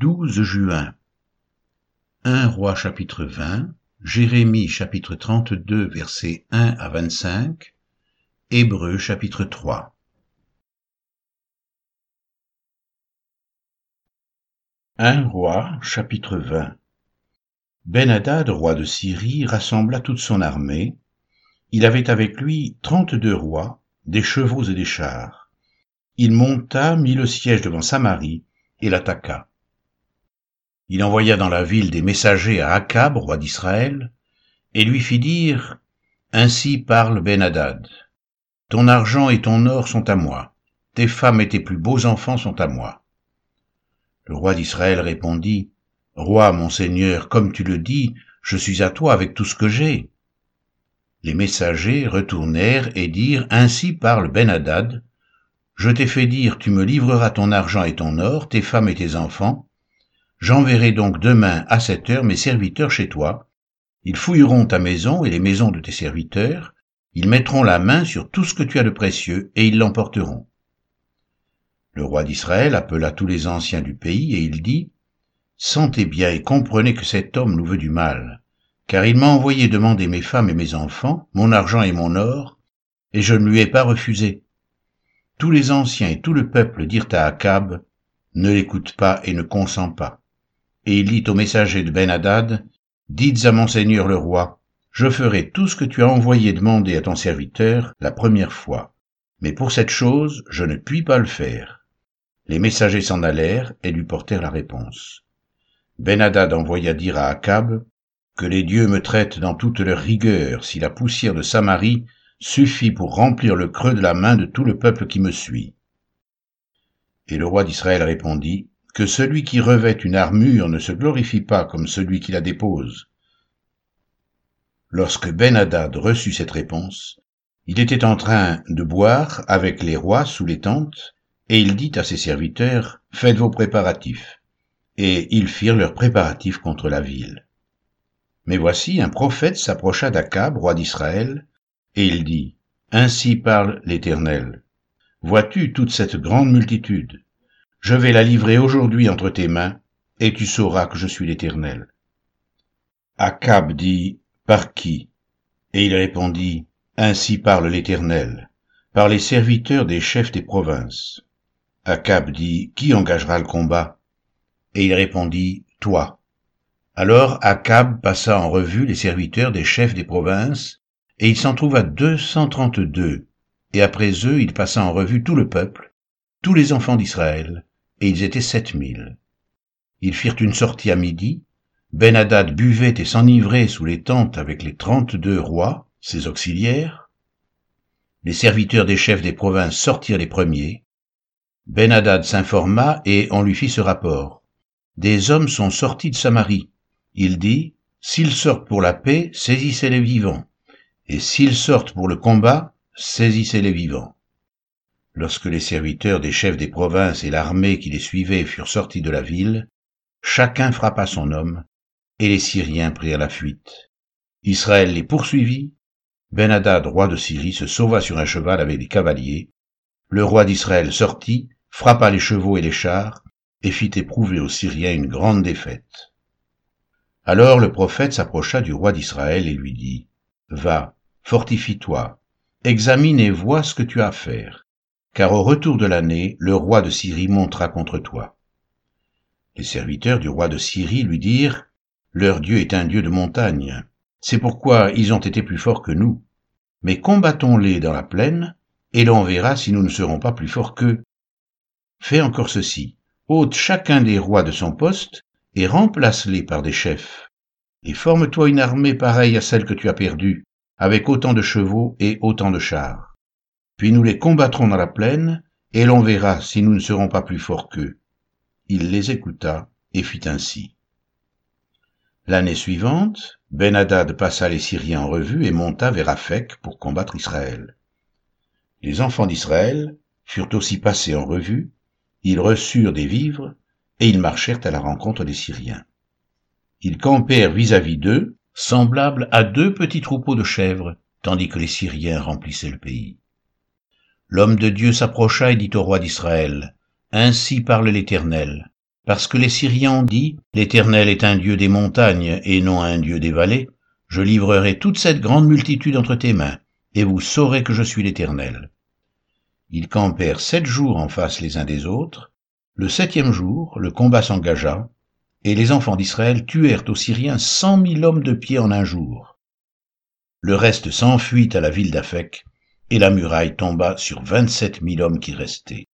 12 juin 1 roi chapitre 20 Jérémie chapitre 32 versets 1 à 25 Hébreux chapitre 3 1 roi chapitre 20 Ben-Hadad, roi de Syrie, rassembla toute son armée. Il avait avec lui trente-deux rois, des chevaux et des chars. Il monta, mit le siège devant Samarie, et l'attaqua. Il envoya dans la ville des messagers à Akab, roi d'Israël, et lui fit dire, Ainsi parle Ben-Hadad. Ton argent et ton or sont à moi, tes femmes et tes plus beaux enfants sont à moi. Le roi d'Israël répondit, Roi, mon seigneur, comme tu le dis, je suis à toi avec tout ce que j'ai. Les messagers retournèrent et dirent, Ainsi parle Ben-Hadad, je t'ai fait dire, tu me livreras ton argent et ton or, tes femmes et tes enfants, J'enverrai donc demain à cette heure mes serviteurs chez toi. Ils fouilleront ta maison et les maisons de tes serviteurs. Ils mettront la main sur tout ce que tu as de précieux et ils l'emporteront. Le roi d'Israël appela tous les anciens du pays et il dit, Sentez bien et comprenez que cet homme nous veut du mal, car il m'a envoyé demander mes femmes et mes enfants, mon argent et mon or, et je ne lui ai pas refusé. Tous les anciens et tout le peuple dirent à Akab, Ne l'écoute pas et ne consent pas et il dit au messager de Ben-Hadad, Dites à mon seigneur le roi, je ferai tout ce que tu as envoyé demander à ton serviteur la première fois, mais pour cette chose je ne puis pas le faire. Les messagers s'en allèrent et lui portèrent la réponse. Ben-Hadad envoya dire à Akab, Que les dieux me traitent dans toute leur rigueur si la poussière de Samarie suffit pour remplir le creux de la main de tout le peuple qui me suit. Et le roi d'Israël répondit, que celui qui revêt une armure ne se glorifie pas comme celui qui la dépose. Lorsque Ben-Hadad reçut cette réponse, il était en train de boire avec les rois sous les tentes, et il dit à ses serviteurs, Faites vos préparatifs. Et ils firent leurs préparatifs contre la ville. Mais voici, un prophète s'approcha d'Akab, roi d'Israël, et il dit, Ainsi parle l'Éternel. Vois-tu toute cette grande multitude? Je vais la livrer aujourd'hui entre tes mains, et tu sauras que je suis l'Éternel. Akab dit, Par qui? Et il répondit, Ainsi parle l'Éternel, par les serviteurs des chefs des provinces. Akab dit, Qui engagera le combat? Et il répondit, Toi. Alors Akab passa en revue les serviteurs des chefs des provinces, et il s'en trouva deux cent trente-deux, et après eux il passa en revue tout le peuple, tous les enfants d'Israël, et ils étaient sept mille. Ils firent une sortie à midi, Ben-Hadad buvait et s'enivrait sous les tentes avec les trente-deux rois, ses auxiliaires. Les serviteurs des chefs des provinces sortirent les premiers. Ben-Hadad s'informa et on lui fit ce rapport. Des hommes sont sortis de Samarie. Il dit, s'ils sortent pour la paix, saisissez les vivants, et s'ils sortent pour le combat, saisissez les vivants. Lorsque les serviteurs des chefs des provinces et l'armée qui les suivait furent sortis de la ville, chacun frappa son homme, et les Syriens prirent la fuite. Israël les poursuivit, Ben-Hadad, roi de Syrie, se sauva sur un cheval avec des cavaliers, le roi d'Israël sortit, frappa les chevaux et les chars, et fit éprouver aux Syriens une grande défaite. Alors le prophète s'approcha du roi d'Israël et lui dit, Va, fortifie-toi, examine et vois ce que tu as à faire car au retour de l'année, le roi de Syrie montera contre toi. Les serviteurs du roi de Syrie lui dirent, Leur Dieu est un Dieu de montagne, c'est pourquoi ils ont été plus forts que nous. Mais combattons-les dans la plaine, et l'on verra si nous ne serons pas plus forts qu'eux. Fais encore ceci, ôte chacun des rois de son poste, et remplace-les par des chefs. Et forme-toi une armée pareille à celle que tu as perdue, avec autant de chevaux et autant de chars puis nous les combattrons dans la plaine, et l'on verra si nous ne serons pas plus forts qu'eux. Il les écouta et fit ainsi. L'année suivante, Ben-Hadad passa les Syriens en revue et monta vers Aphek pour combattre Israël. Les enfants d'Israël furent aussi passés en revue, ils reçurent des vivres, et ils marchèrent à la rencontre des Syriens. Ils campèrent vis-à-vis d'eux, semblables à deux petits troupeaux de chèvres, tandis que les Syriens remplissaient le pays. L'homme de Dieu s'approcha et dit au roi d'Israël, Ainsi parle l'Éternel, Parce que les Syriens ont dit, L'Éternel est un Dieu des montagnes et non un Dieu des vallées, je livrerai toute cette grande multitude entre tes mains, et vous saurez que je suis l'Éternel. Ils campèrent sept jours en face les uns des autres. Le septième jour, le combat s'engagea, et les enfants d'Israël tuèrent aux Syriens cent mille hommes de pied en un jour. Le reste s'enfuit à la ville d'Aphek, et la muraille tomba sur vingt-sept mille hommes qui restaient.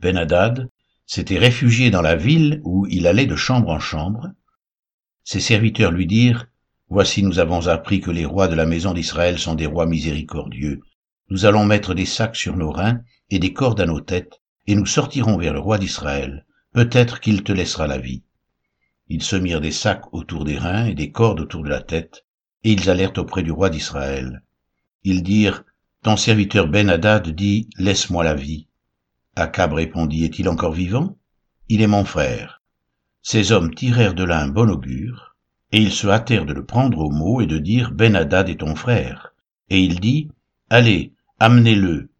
Ben-Hadad s'était réfugié dans la ville où il allait de chambre en chambre. Ses serviteurs lui dirent, Voici nous avons appris que les rois de la maison d'Israël sont des rois miséricordieux. Nous allons mettre des sacs sur nos reins et des cordes à nos têtes, et nous sortirons vers le roi d'Israël. Peut-être qu'il te laissera la vie. Ils se mirent des sacs autour des reins et des cordes autour de la tête, et ils allèrent auprès du roi d'Israël. Ils dirent, Ton serviteur Ben-Hadad dit, Laisse-moi la vie. Akab répondit, Est-il encore vivant? Il est mon frère. Ces hommes tirèrent de là un bon augure, et ils se hâtèrent de le prendre au mot et de dire, Ben-Hadad est ton frère. Et il dit, Allez, amenez-le.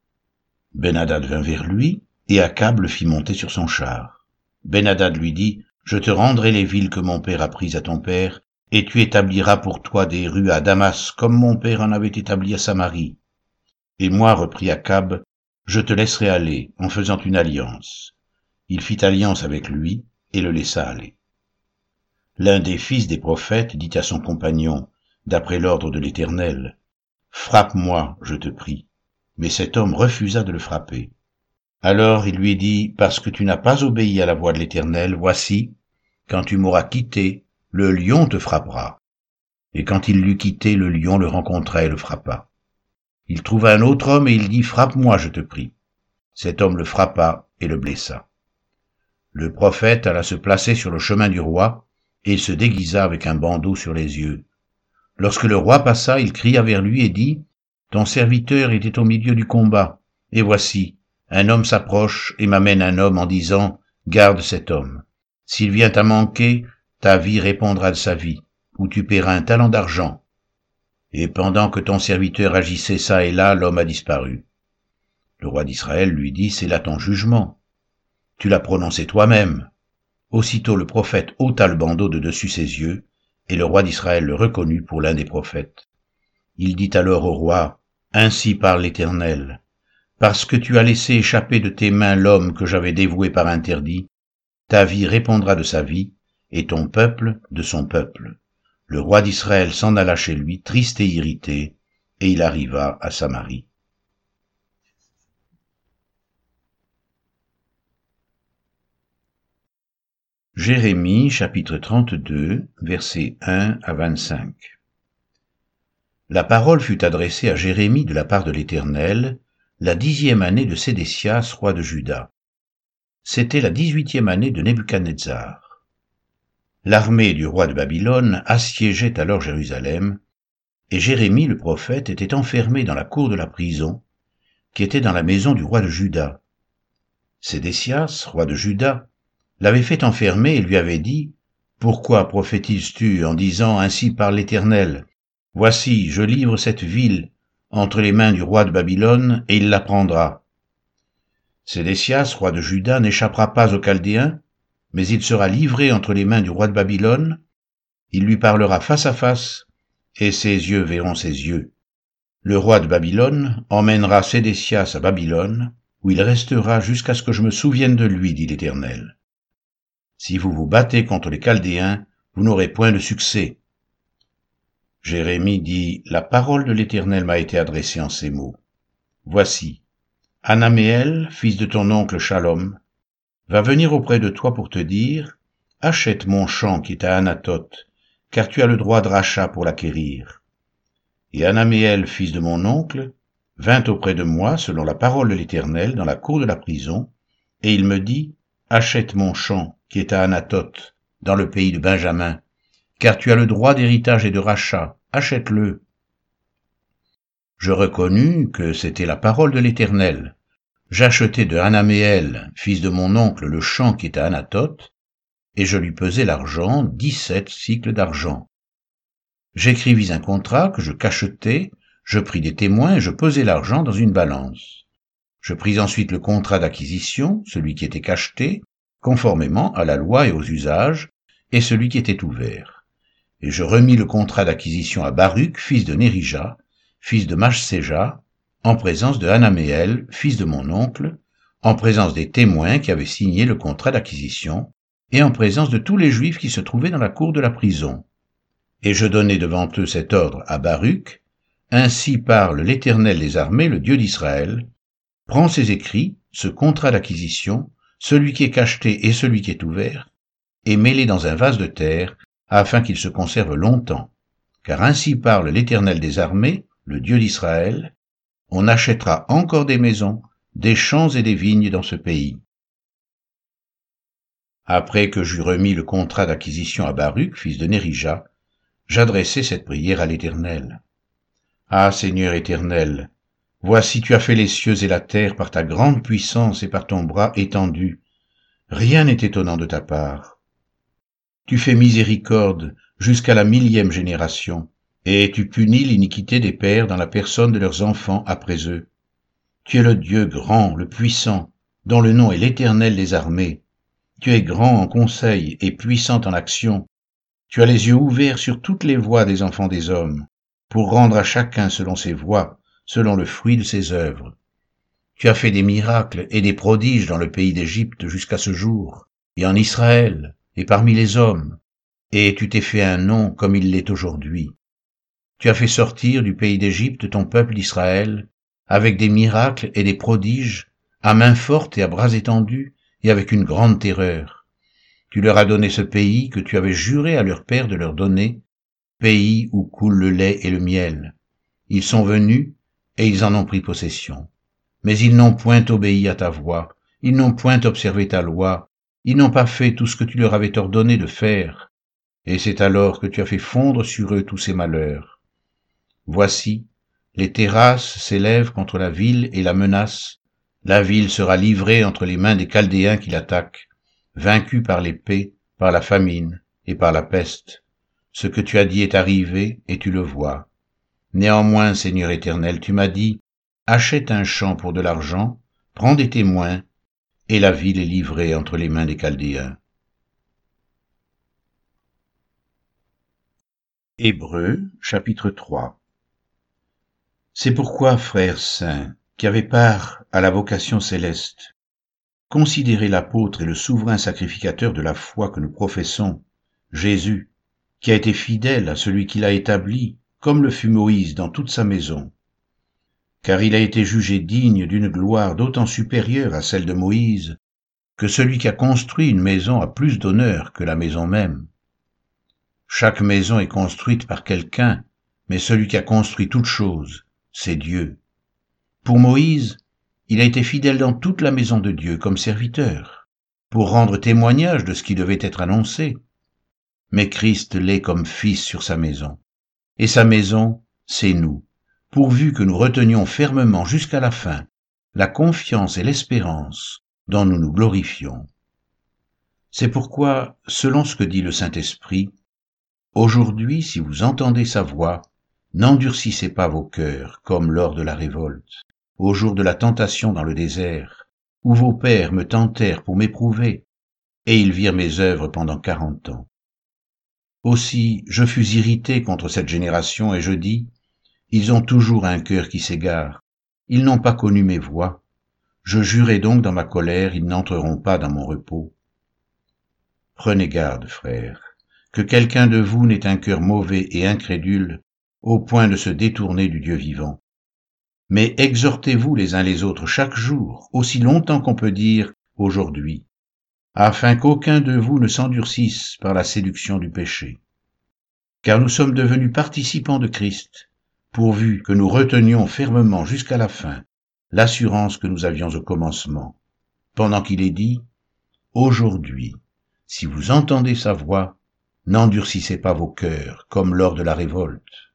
Ben-Hadad vint vers lui, et Akab le fit monter sur son char. Ben-Hadad lui dit, Je te rendrai les villes que mon père a prises à ton père, et tu établiras pour toi des rues à Damas, comme mon père en avait établi à Samarie. Et moi, reprit Akab, je te laisserai aller, en faisant une alliance. Il fit alliance avec lui, et le laissa aller. L'un des fils des prophètes dit à son compagnon, d'après l'ordre de l'Éternel, Frappe-moi, je te prie. Mais cet homme refusa de le frapper. Alors il lui dit, Parce que tu n'as pas obéi à la voix de l'Éternel, voici, quand tu m'auras quitté, le lion te frappera. Et quand il l'eut quitté, le lion le rencontra et le frappa. Il trouva un autre homme et il dit, Frappe-moi, je te prie. Cet homme le frappa et le blessa. Le prophète alla se placer sur le chemin du roi, et se déguisa avec un bandeau sur les yeux. Lorsque le roi passa, il cria vers lui et dit, Ton serviteur était au milieu du combat, et voici, un homme s'approche et m'amène un homme en disant, Garde cet homme. S'il vient à manquer, ta vie répondra de sa vie, ou tu paieras un talent d'argent. Et pendant que ton serviteur agissait ça et là, l'homme a disparu. Le roi d'Israël lui dit, C'est là ton jugement. Tu l'as prononcé toi-même. Aussitôt le prophète ôta le bandeau de dessus ses yeux, et le roi d'Israël le reconnut pour l'un des prophètes. Il dit alors au roi, Ainsi parle l'Éternel, parce que tu as laissé échapper de tes mains l'homme que j'avais dévoué par interdit, ta vie répondra de sa vie, et ton peuple de son peuple. Le roi d'Israël s'en alla chez lui, triste et irrité, et il arriva à Samarie. Jérémie chapitre 32 versets 1 à 25 La parole fut adressée à Jérémie de la part de l'Éternel, la dixième année de Sédécias, roi de Juda. C'était la dix-huitième année de Nebuchadnezzar. L'armée du roi de Babylone assiégeait alors Jérusalem, et Jérémie le prophète était enfermé dans la cour de la prison, qui était dans la maison du roi de Juda. Sédécias, roi de Juda, l'avait fait enfermer et lui avait dit, Pourquoi prophétises-tu en disant ainsi par l'Éternel? Voici, je livre cette ville entre les mains du roi de Babylone, et il la prendra. Sédécias, roi de Juda, n'échappera pas aux Chaldéens, mais il sera livré entre les mains du roi de Babylone, il lui parlera face à face, et ses yeux verront ses yeux. Le roi de Babylone emmènera Sédécias à Babylone, où il restera jusqu'à ce que je me souvienne de lui, dit l'Éternel. Si vous vous battez contre les Chaldéens, vous n'aurez point de succès. Jérémie dit, La parole de l'Éternel m'a été adressée en ces mots. Voici, Anaméel, fils de ton oncle Shalom, va venir auprès de toi pour te dire, Achète mon champ qui est à Anatote, car tu as le droit de rachat pour l'acquérir. Et Anaméel, fils de mon oncle, vint auprès de moi, selon la parole de l'Éternel, dans la cour de la prison, et il me dit, Achète mon champ qui est à Anatote, dans le pays de Benjamin, car tu as le droit d'héritage et de rachat, achète-le. Je reconnus que c'était la parole de l'Éternel. J'achetai de Hanaméel, fils de mon oncle, le champ qui est à Anatote, et je lui pesai l'argent, dix-sept cycles d'argent. J'écrivis un contrat que je cachetai, je pris des témoins et je pesai l'argent dans une balance. Je pris ensuite le contrat d'acquisition, celui qui était cacheté, conformément à la loi et aux usages, et celui qui était ouvert. Et je remis le contrat d'acquisition à Baruch, fils de Nérija, fils de Machséja, en présence de Hanaméel, fils de mon oncle, en présence des témoins qui avaient signé le contrat d'acquisition, et en présence de tous les Juifs qui se trouvaient dans la cour de la prison. Et je donnai devant eux cet ordre à Baruch, Ainsi parle l'Éternel des armées, le Dieu d'Israël, prends ces écrits, ce contrat d'acquisition, celui qui est cacheté et celui qui est ouvert, et mets-les dans un vase de terre, afin qu'ils se conservent longtemps. Car ainsi parle l'Éternel des armées, le Dieu d'Israël, on achètera encore des maisons, des champs et des vignes dans ce pays. Après que j'eus remis le contrat d'acquisition à Baruch, fils de Nérija, j'adressai cette prière à l'Éternel. Ah Seigneur éternel, voici tu as fait les cieux et la terre par ta grande puissance et par ton bras étendu. Rien n'est étonnant de ta part. Tu fais miséricorde jusqu'à la millième génération, et tu punis l'iniquité des pères dans la personne de leurs enfants après eux. Tu es le Dieu grand, le puissant, dont le nom est l'Éternel des armées. Tu es grand en conseil et puissant en action. Tu as les yeux ouverts sur toutes les voies des enfants des hommes pour rendre à chacun selon ses voies, selon le fruit de ses œuvres. Tu as fait des miracles et des prodiges dans le pays d'Égypte jusqu'à ce jour, et en Israël, et parmi les hommes, et tu t'es fait un nom comme il l'est aujourd'hui. Tu as fait sortir du pays d'Égypte ton peuple d'Israël, avec des miracles et des prodiges, à main forte et à bras étendus, et avec une grande terreur. Tu leur as donné ce pays que tu avais juré à leur père de leur donner, pays où coule le lait et le miel. Ils sont venus, et ils en ont pris possession. Mais ils n'ont point obéi à ta voix, ils n'ont point observé ta loi, ils n'ont pas fait tout ce que tu leur avais ordonné de faire. Et c'est alors que tu as fait fondre sur eux tous ces malheurs. Voici, les terrasses s'élèvent contre la ville et la menacent. La ville sera livrée entre les mains des Chaldéens qui l'attaquent, vaincue par l'épée, par la famine et par la peste. Ce que tu as dit est arrivé, et tu le vois. Néanmoins, Seigneur éternel, tu m'as dit, achète un champ pour de l'argent, prends des témoins, et la ville est livrée entre les mains des Chaldéens. Hébreux, chapitre 3 C'est pourquoi, frères saints, qui avez part à la vocation céleste, considérez l'apôtre et le souverain sacrificateur de la foi que nous professons, Jésus, qui a été fidèle à celui qui l'a établi, comme le fut Moïse dans toute sa maison. Car il a été jugé digne d'une gloire d'autant supérieure à celle de Moïse, que celui qui a construit une maison a plus d'honneur que la maison même. Chaque maison est construite par quelqu'un, mais celui qui a construit toute chose, c'est Dieu. Pour Moïse, il a été fidèle dans toute la maison de Dieu comme serviteur, pour rendre témoignage de ce qui devait être annoncé mais Christ l'est comme fils sur sa maison. Et sa maison, c'est nous, pourvu que nous retenions fermement jusqu'à la fin la confiance et l'espérance dont nous nous glorifions. C'est pourquoi, selon ce que dit le Saint-Esprit, Aujourd'hui, si vous entendez sa voix, n'endurcissez pas vos cœurs comme lors de la révolte, au jour de la tentation dans le désert, où vos pères me tentèrent pour m'éprouver, et ils virent mes œuvres pendant quarante ans. Aussi je fus irrité contre cette génération et je dis, Ils ont toujours un cœur qui s'égare, ils n'ont pas connu mes voies. Je jurai donc dans ma colère, ils n'entreront pas dans mon repos. Prenez garde, frères, que quelqu'un de vous n'ait un cœur mauvais et incrédule, au point de se détourner du Dieu vivant. Mais exhortez-vous les uns les autres chaque jour, aussi longtemps qu'on peut dire aujourd'hui, afin qu'aucun de vous ne s'endurcisse par la séduction du péché. Car nous sommes devenus participants de Christ, pourvu que nous retenions fermement jusqu'à la fin l'assurance que nous avions au commencement, pendant qu'il est dit, Aujourd'hui, si vous entendez sa voix, n'endurcissez pas vos cœurs comme lors de la révolte.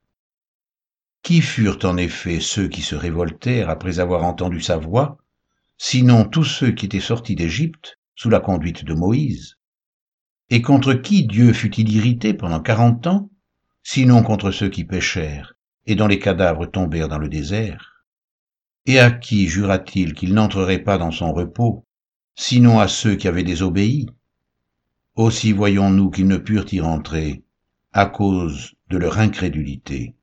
Qui furent en effet ceux qui se révoltèrent après avoir entendu sa voix, sinon tous ceux qui étaient sortis d'Égypte sous la conduite de Moïse? Et contre qui Dieu fut-il irrité pendant quarante ans, sinon contre ceux qui péchèrent et dont les cadavres tombèrent dans le désert? Et à qui jura-t-il qu'il n'entrerait pas dans son repos, sinon à ceux qui avaient désobéi? Aussi voyons-nous qu'ils ne purent y rentrer, à cause de leur incrédulité.